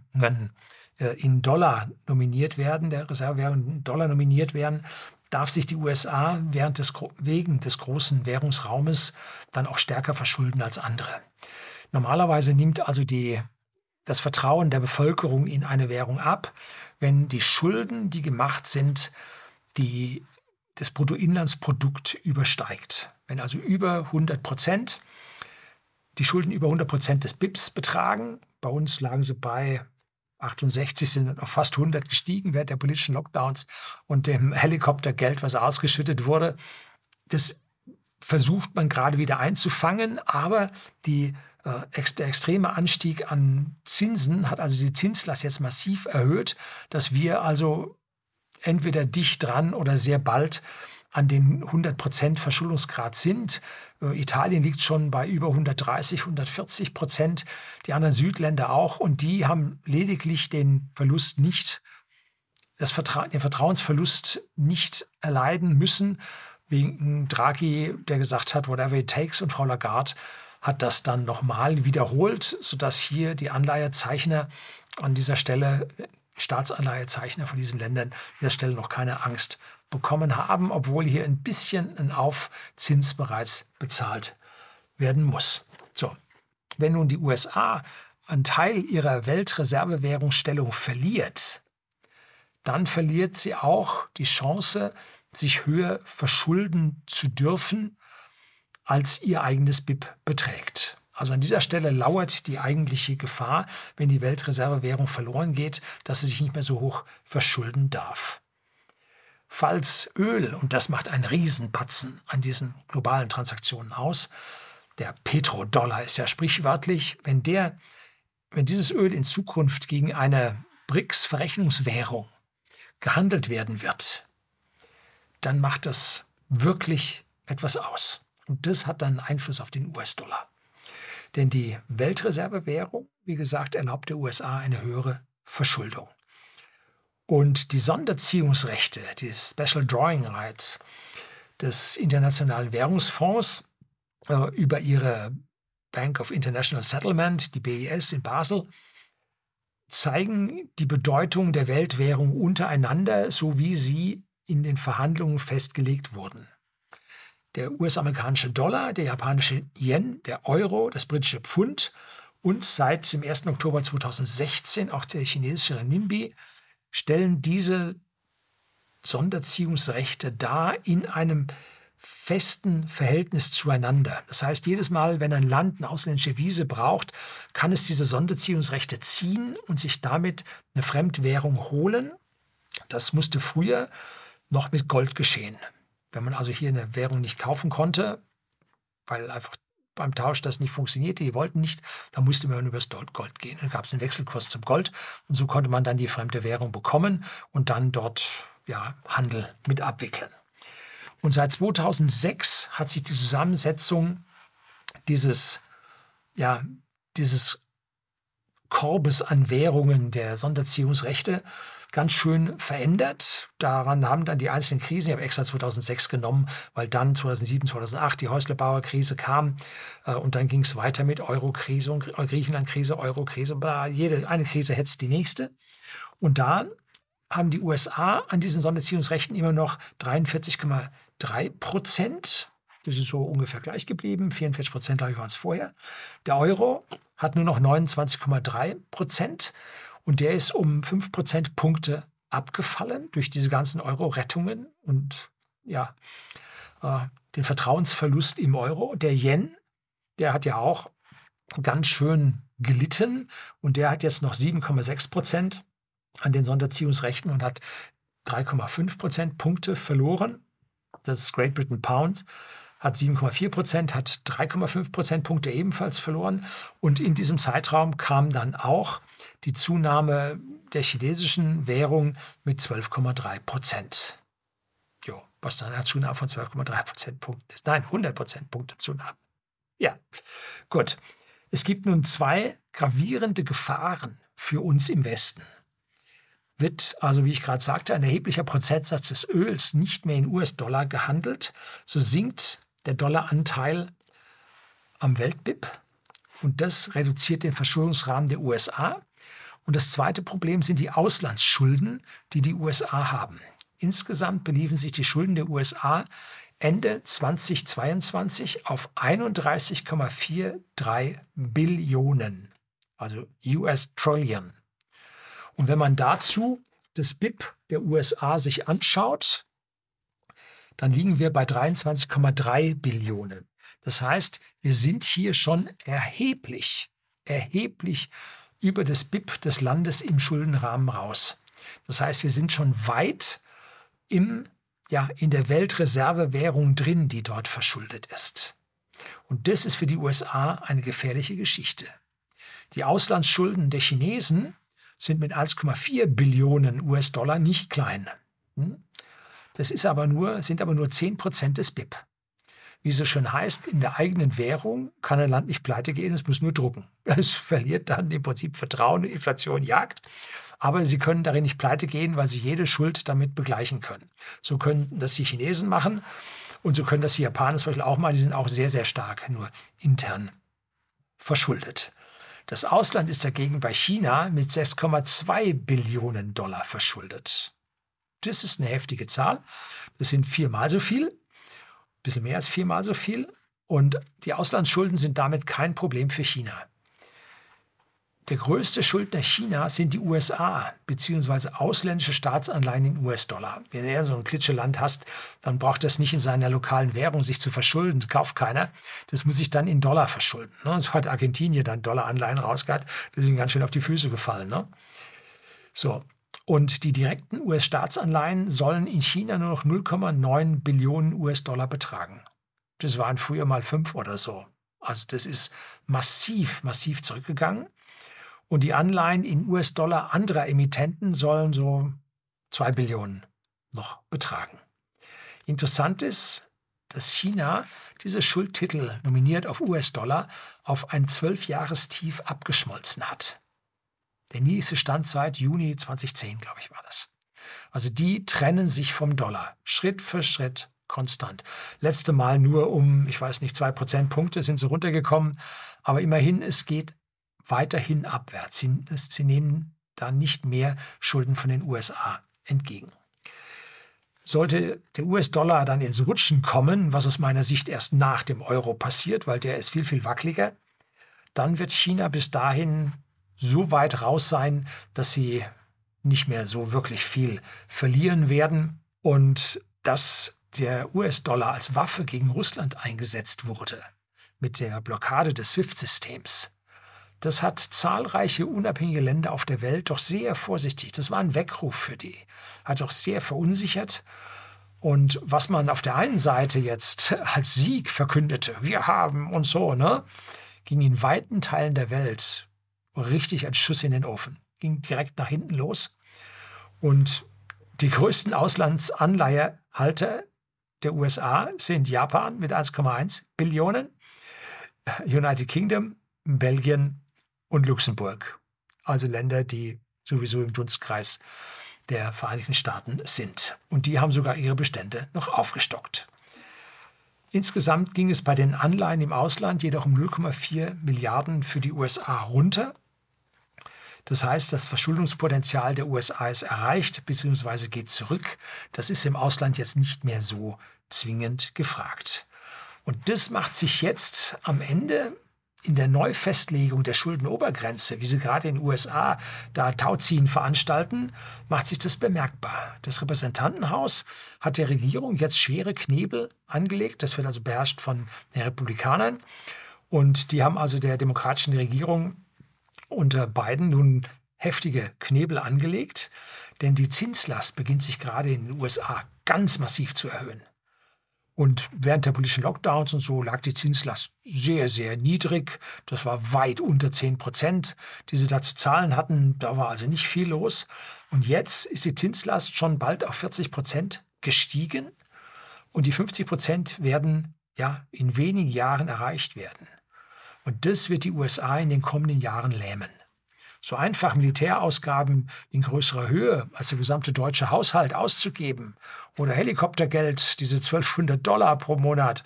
äh, in Dollar nominiert werden, der Reservewährung in Dollar nominiert werden, darf sich die USA während des, wegen des großen Währungsraumes dann auch stärker verschulden als andere. Normalerweise nimmt also die, das Vertrauen der Bevölkerung in eine Währung ab, wenn die Schulden, die gemacht sind, die das Bruttoinlandsprodukt übersteigt. Wenn also über 100 Prozent, die Schulden über 100 Prozent des BIPs betragen, bei uns lagen sie bei 68, sind auf fast 100 gestiegen während der politischen Lockdowns und dem Helikoptergeld, was ausgeschüttet wurde. Das versucht man gerade wieder einzufangen, aber die der extreme Anstieg an Zinsen hat also die Zinslast jetzt massiv erhöht, dass wir also entweder dicht dran oder sehr bald an den 100 Prozent Verschuldungsgrad sind. Äh, Italien liegt schon bei über 130, 140 Prozent, die anderen Südländer auch. Und die haben lediglich den Verlust nicht, das Vertra den Vertrauensverlust nicht erleiden müssen, wegen Draghi, der gesagt hat, whatever it takes, und Frau Lagarde hat das dann nochmal wiederholt, sodass hier die Anleihezeichner an dieser Stelle, Staatsanleihezeichner von diesen Ländern, an dieser Stelle noch keine Angst bekommen haben, obwohl hier ein bisschen ein Aufzins bereits bezahlt werden muss. So, wenn nun die USA einen Teil ihrer Weltreservewährungsstellung verliert, dann verliert sie auch die Chance, sich höher verschulden zu dürfen, als ihr eigenes BIP beträgt. Also an dieser Stelle lauert die eigentliche Gefahr, wenn die Weltreservewährung verloren geht, dass sie sich nicht mehr so hoch verschulden darf. Falls Öl, und das macht einen Riesenpatzen an diesen globalen Transaktionen aus, der Petrodollar ist ja sprichwörtlich, wenn der, wenn dieses Öl in Zukunft gegen eine BRICS-Verrechnungswährung gehandelt werden wird, dann macht das wirklich etwas aus. Und das hat dann Einfluss auf den US-Dollar. Denn die Weltreservewährung, wie gesagt, erlaubt der USA eine höhere Verschuldung. Und die Sonderziehungsrechte, die Special Drawing Rights des Internationalen Währungsfonds äh, über ihre Bank of International Settlement, die BIS in Basel, zeigen die Bedeutung der Weltwährung untereinander, so wie sie in den Verhandlungen festgelegt wurden. Der US-amerikanische Dollar, der japanische Yen, der Euro, das britische Pfund und seit dem 1. Oktober 2016 auch der chinesische Renminbi stellen diese Sonderziehungsrechte dar in einem festen Verhältnis zueinander. Das heißt, jedes Mal, wenn ein Land eine ausländische Wiese braucht, kann es diese Sonderziehungsrechte ziehen und sich damit eine Fremdwährung holen. Das musste früher noch mit Gold geschehen. Wenn man also hier eine Währung nicht kaufen konnte, weil einfach beim Tausch das nicht funktionierte, die wollten nicht, dann musste man über das Gold gehen. Dann gab es einen Wechselkurs zum Gold und so konnte man dann die fremde Währung bekommen und dann dort ja, Handel mit abwickeln. Und seit 2006 hat sich die Zusammensetzung dieses, ja, dieses Korbes an Währungen der Sonderziehungsrechte ganz schön verändert. Daran haben dann die einzelnen Krisen, ich habe extra 2006 genommen, weil dann 2007, 2008 die Häuslebauer Krise kam äh, und dann ging es weiter mit Euro-Krise und Griechenland-Krise, Euro-Krise. Jede eine Krise hetzt die nächste. Und da haben die USA an diesen Sonderziehungsrechten immer noch 43,3 Prozent. Das ist so ungefähr gleich geblieben. 44 Prozent, glaube ich, waren es vorher. Der Euro hat nur noch 29,3 Prozent. Und der ist um 5 Prozentpunkte abgefallen durch diese ganzen Euro-Rettungen und ja, äh, den Vertrauensverlust im Euro. Der Yen, der hat ja auch ganz schön gelitten und der hat jetzt noch 7,6 Prozent an den Sonderziehungsrechten und hat 3,5 Prozentpunkte verloren. Das ist Great Britain Pound hat 7,4 Prozent, hat 3,5 Prozentpunkte ebenfalls verloren. Und in diesem Zeitraum kam dann auch die Zunahme der chinesischen Währung mit 12,3 Prozent. Jo, was dann eine Zunahme von 12,3 Prozentpunkten ist. Nein, 100 Prozentpunkte Zunahme. Ja, gut. Es gibt nun zwei gravierende Gefahren für uns im Westen. Wird also, wie ich gerade sagte, ein erheblicher Prozentsatz des Öls nicht mehr in US-Dollar gehandelt, so sinkt der Dollaranteil am Weltbip und das reduziert den Verschuldungsrahmen der USA. Und das zweite Problem sind die Auslandsschulden, die die USA haben. Insgesamt beliefen sich die Schulden der USA Ende 2022 auf 31,43 Billionen, also US Trillion. Und wenn man dazu das BIP der USA sich anschaut, dann liegen wir bei 23,3 Billionen. Das heißt, wir sind hier schon erheblich, erheblich über das BIP des Landes im Schuldenrahmen raus. Das heißt, wir sind schon weit im, ja, in der Weltreservewährung drin, die dort verschuldet ist. Und das ist für die USA eine gefährliche Geschichte. Die Auslandsschulden der Chinesen sind mit 1,4 Billionen US-Dollar nicht klein. Hm? Das ist aber nur, sind aber nur 10 Prozent des BIP. Wie es so schön heißt, in der eigenen Währung kann ein Land nicht pleite gehen, es muss nur drucken. Es verliert dann im Prinzip Vertrauen, Inflation jagt. Aber sie können darin nicht pleite gehen, weil sie jede Schuld damit begleichen können. So können das die Chinesen machen und so können das die Japaner zum Beispiel auch mal. Die sind auch sehr, sehr stark nur intern verschuldet. Das Ausland ist dagegen bei China mit 6,2 Billionen Dollar verschuldet. Das ist eine heftige Zahl. Das sind viermal so viel, ein bisschen mehr als viermal so viel. Und die Auslandsschulden sind damit kein Problem für China. Der größte Schuldner Chinas sind die USA, beziehungsweise ausländische Staatsanleihen in US-Dollar. Wenn er so ein Klitscheland hast, dann braucht es nicht in seiner lokalen Währung sich zu verschulden, das kauft keiner. Das muss sich dann in Dollar verschulden. Ne? So hat Argentinien dann Dollaranleihen rausgehabt, die sind ganz schön auf die Füße gefallen. Ne? So, und die direkten US-Staatsanleihen sollen in China nur noch 0,9 Billionen US-Dollar betragen. Das waren früher mal fünf oder so. Also das ist massiv, massiv zurückgegangen. Und die Anleihen in US-Dollar anderer Emittenten sollen so zwei Billionen noch betragen. Interessant ist, dass China diese Schuldtitel nominiert auf US-Dollar auf ein Zwölfjahrestief abgeschmolzen hat. Der niedrigste Stand seit Juni 2010, glaube ich, war das. Also die trennen sich vom Dollar, Schritt für Schritt konstant. Letzte Mal nur um, ich weiß nicht, zwei Prozentpunkte sind sie runtergekommen, aber immerhin, es geht weiterhin abwärts. Sie, sie nehmen da nicht mehr Schulden von den USA entgegen. Sollte der US-Dollar dann ins Rutschen kommen, was aus meiner Sicht erst nach dem Euro passiert, weil der ist viel, viel wackeliger, dann wird China bis dahin so weit raus sein, dass sie nicht mehr so wirklich viel verlieren werden und dass der US-Dollar als Waffe gegen Russland eingesetzt wurde mit der Blockade des SWIFT-Systems. Das hat zahlreiche unabhängige Länder auf der Welt doch sehr vorsichtig. Das war ein Weckruf für die. Hat doch sehr verunsichert. Und was man auf der einen Seite jetzt als Sieg verkündete, wir haben und so, ne, ging in weiten Teilen der Welt richtig ein Schuss in den Ofen. Ging direkt nach hinten los. Und die größten Auslandsanleihehalter der USA sind Japan mit 1,1 Billionen, United Kingdom, Belgien und Luxemburg. Also Länder, die sowieso im Dunstkreis der Vereinigten Staaten sind. Und die haben sogar ihre Bestände noch aufgestockt. Insgesamt ging es bei den Anleihen im Ausland jedoch um 0,4 Milliarden für die USA runter. Das heißt, das Verschuldungspotenzial der USA ist erreicht bzw. geht zurück. Das ist im Ausland jetzt nicht mehr so zwingend gefragt. Und das macht sich jetzt am Ende in der Neufestlegung der Schuldenobergrenze, wie sie gerade in den USA da Tauziehen veranstalten, macht sich das bemerkbar. Das Repräsentantenhaus hat der Regierung jetzt schwere Knebel angelegt. Das wird also beherrscht von den Republikanern. Und die haben also der demokratischen Regierung unter Biden nun heftige Knebel angelegt, denn die Zinslast beginnt sich gerade in den USA ganz massiv zu erhöhen. Und während der politischen Lockdowns und so lag die Zinslast sehr, sehr niedrig. Das war weit unter 10 Prozent, die sie da zu zahlen hatten. Da war also nicht viel los. Und jetzt ist die Zinslast schon bald auf 40 Prozent gestiegen. Und die 50 Prozent werden ja in wenigen Jahren erreicht werden. Und das wird die USA in den kommenden Jahren lähmen so einfach Militärausgaben in größerer Höhe als der gesamte deutsche Haushalt auszugeben oder Helikoptergeld, diese 1200 Dollar pro Monat,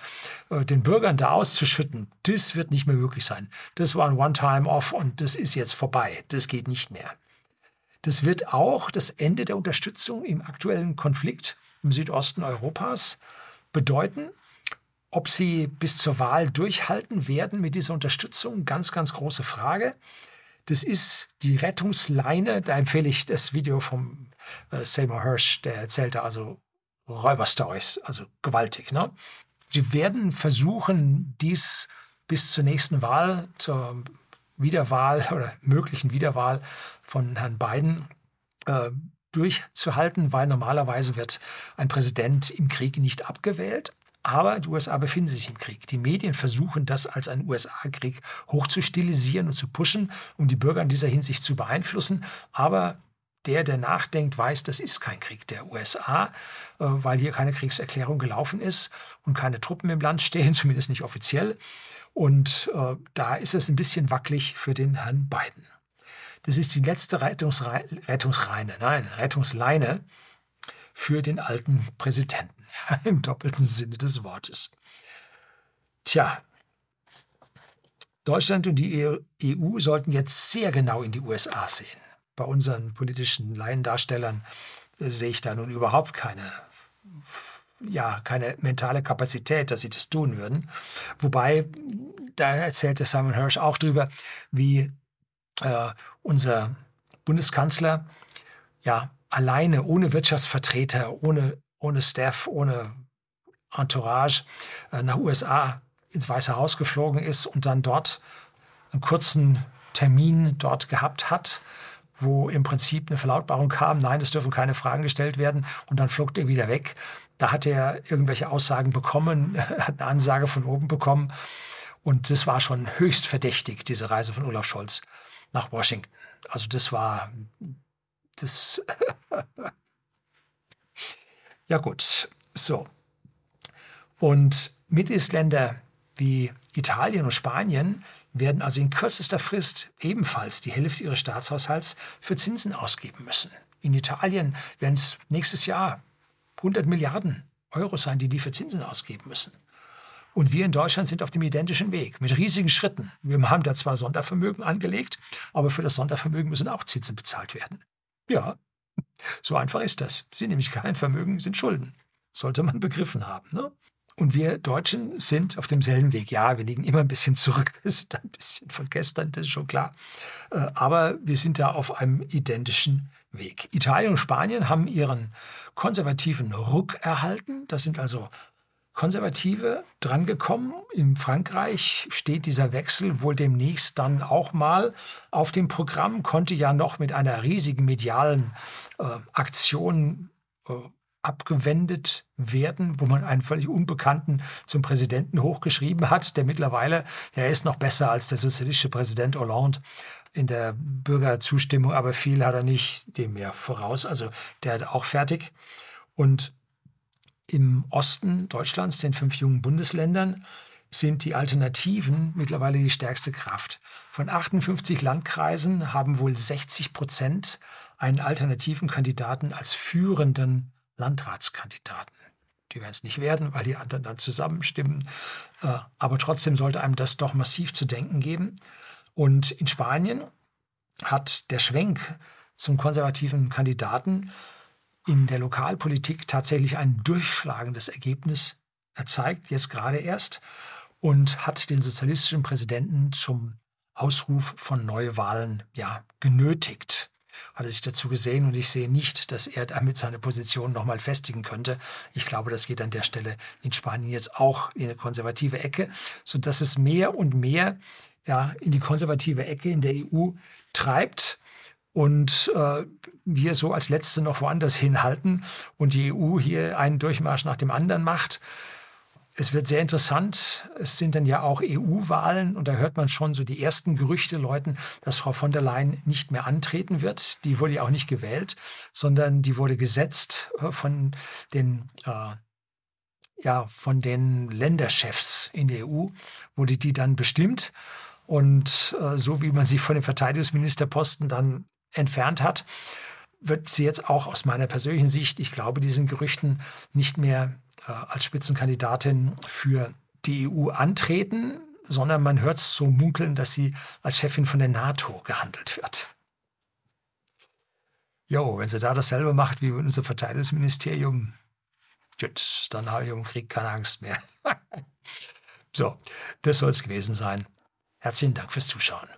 äh, den Bürgern da auszuschütten, das wird nicht mehr möglich sein. Das war ein One-Time-Off und das ist jetzt vorbei. Das geht nicht mehr. Das wird auch das Ende der Unterstützung im aktuellen Konflikt im Südosten Europas bedeuten. Ob sie bis zur Wahl durchhalten werden mit dieser Unterstützung, ganz, ganz große Frage. Das ist die Rettungsleine. Da empfehle ich das Video vom äh, Seymour Hirsch, der erzählte also Räuberstories, also gewaltig. Ne? Wir werden versuchen, dies bis zur nächsten Wahl, zur Wiederwahl oder möglichen Wiederwahl von Herrn Biden äh, durchzuhalten, weil normalerweise wird ein Präsident im Krieg nicht abgewählt. Aber die USA befinden sich im Krieg. Die Medien versuchen das als einen USA-Krieg hochzustilisieren und zu pushen, um die Bürger in dieser Hinsicht zu beeinflussen. Aber der, der nachdenkt, weiß, das ist kein Krieg der USA, äh, weil hier keine Kriegserklärung gelaufen ist und keine Truppen im Land stehen, zumindest nicht offiziell. Und äh, da ist es ein bisschen wackelig für den Herrn Biden. Das ist die letzte Rettungsre Rettungsreine, nein, Rettungsleine für den alten Präsidenten, im doppelten Sinne des Wortes. Tja, Deutschland und die EU e sollten jetzt sehr genau in die USA sehen. Bei unseren politischen Laiendarstellern äh, sehe ich da nun überhaupt keine, ja, keine mentale Kapazität, dass sie das tun würden. Wobei, da erzählte Simon Hirsch auch drüber, wie äh, unser Bundeskanzler ja alleine, ohne Wirtschaftsvertreter, ohne, ohne Staff, ohne Entourage äh, nach USA ins Weiße Haus geflogen ist und dann dort einen kurzen Termin dort gehabt hat, wo im Prinzip eine Verlautbarung kam, nein, es dürfen keine Fragen gestellt werden und dann flog er wieder weg. Da hat er irgendwelche Aussagen bekommen, hat eine Ansage von oben bekommen und das war schon höchst verdächtig, diese Reise von Olaf Scholz nach Washington. Also das war das. ja gut, so. Und Mitgliedsländer wie Italien und Spanien werden also in kürzester Frist ebenfalls die Hälfte ihres Staatshaushalts für Zinsen ausgeben müssen. In Italien werden es nächstes Jahr 100 Milliarden Euro sein, die die für Zinsen ausgeben müssen. Und wir in Deutschland sind auf dem identischen Weg, mit riesigen Schritten. Wir haben da zwar Sondervermögen angelegt, aber für das Sondervermögen müssen auch Zinsen bezahlt werden. Ja, so einfach ist das. Sie nämlich kein Vermögen, sind Schulden. Sollte man begriffen haben. Ne? Und wir Deutschen sind auf demselben Weg. Ja, wir liegen immer ein bisschen zurück. Wir sind ein bisschen von gestern, das ist schon klar. Äh, aber wir sind da auf einem identischen Weg. Italien und Spanien haben ihren konservativen Ruck erhalten. Das sind also Konservative drangekommen. In Frankreich steht dieser Wechsel wohl demnächst dann auch mal auf dem Programm, konnte ja noch mit einer riesigen medialen äh, Aktion äh, abgewendet werden, wo man einen völlig Unbekannten zum Präsidenten hochgeschrieben hat, der mittlerweile, der ist noch besser als der sozialistische Präsident Hollande in der Bürgerzustimmung, aber viel hat er nicht dem mehr voraus. Also der hat auch fertig. Und im Osten Deutschlands, den fünf jungen Bundesländern, sind die Alternativen mittlerweile die stärkste Kraft. Von 58 Landkreisen haben wohl 60 Prozent einen alternativen Kandidaten als führenden Landratskandidaten. Die werden es nicht werden, weil die anderen dann zusammenstimmen. Äh, aber trotzdem sollte einem das doch massiv zu denken geben. Und in Spanien hat der Schwenk zum konservativen Kandidaten in der Lokalpolitik tatsächlich ein durchschlagendes Ergebnis erzeigt, jetzt gerade erst, und hat den sozialistischen Präsidenten zum Ausruf von Neuwahlen ja, genötigt hat er sich dazu gesehen und ich sehe nicht, dass er damit seine Position nochmal festigen könnte. Ich glaube, das geht an der Stelle in Spanien jetzt auch in eine konservative Ecke, sodass es mehr und mehr ja, in die konservative Ecke in der EU treibt und äh, wir so als Letzte noch woanders hinhalten und die EU hier einen Durchmarsch nach dem anderen macht. Es wird sehr interessant. Es sind dann ja auch EU-Wahlen und da hört man schon so die ersten Gerüchte läuten, dass Frau von der Leyen nicht mehr antreten wird. Die wurde ja auch nicht gewählt, sondern die wurde gesetzt äh, von den äh, ja, von den Länderchefs in der EU wurde die dann bestimmt. Und äh, so wie man sie von dem Verteidigungsministerposten dann entfernt hat, wird sie jetzt auch aus meiner persönlichen Sicht, ich glaube diesen Gerüchten, nicht mehr äh, als Spitzenkandidatin für die EU antreten, sondern man hört es so munkeln, dass sie als Chefin von der NATO gehandelt wird. Jo, wenn sie da dasselbe macht wie unser Verteidigungsministerium, gut, dann habe ich um Krieg keine Angst mehr. so, das soll es gewesen sein. Herzlichen Dank fürs Zuschauen.